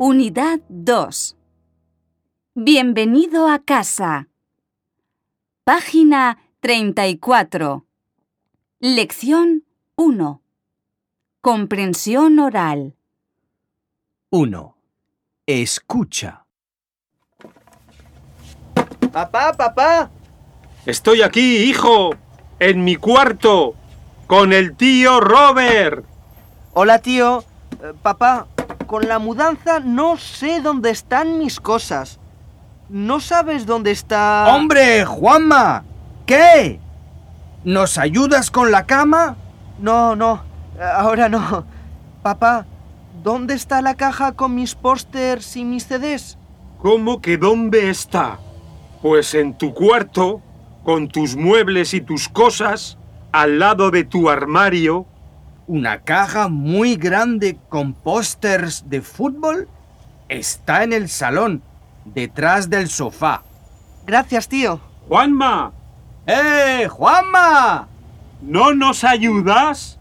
Unidad 2. Bienvenido a casa. Página 34. Lección 1. Comprensión oral. 1. Escucha. Papá, papá. Estoy aquí, hijo, en mi cuarto, con el tío Robert. Hola, tío. Eh, papá, con la mudanza no sé dónde están mis cosas. ¿No sabes dónde está... ¡Hombre, Juanma! ¿Qué? ¿Nos ayudas con la cama? No, no. Ahora no. Papá, ¿dónde está la caja con mis pósters y mis CDs? ¿Cómo que dónde está? Pues en tu cuarto, con tus muebles y tus cosas, al lado de tu armario. Una caja muy grande con pósters de fútbol está en el salón, detrás del sofá. Gracias, tío. Juanma, ¡Eh, Juanma! ¿no nos ayudas?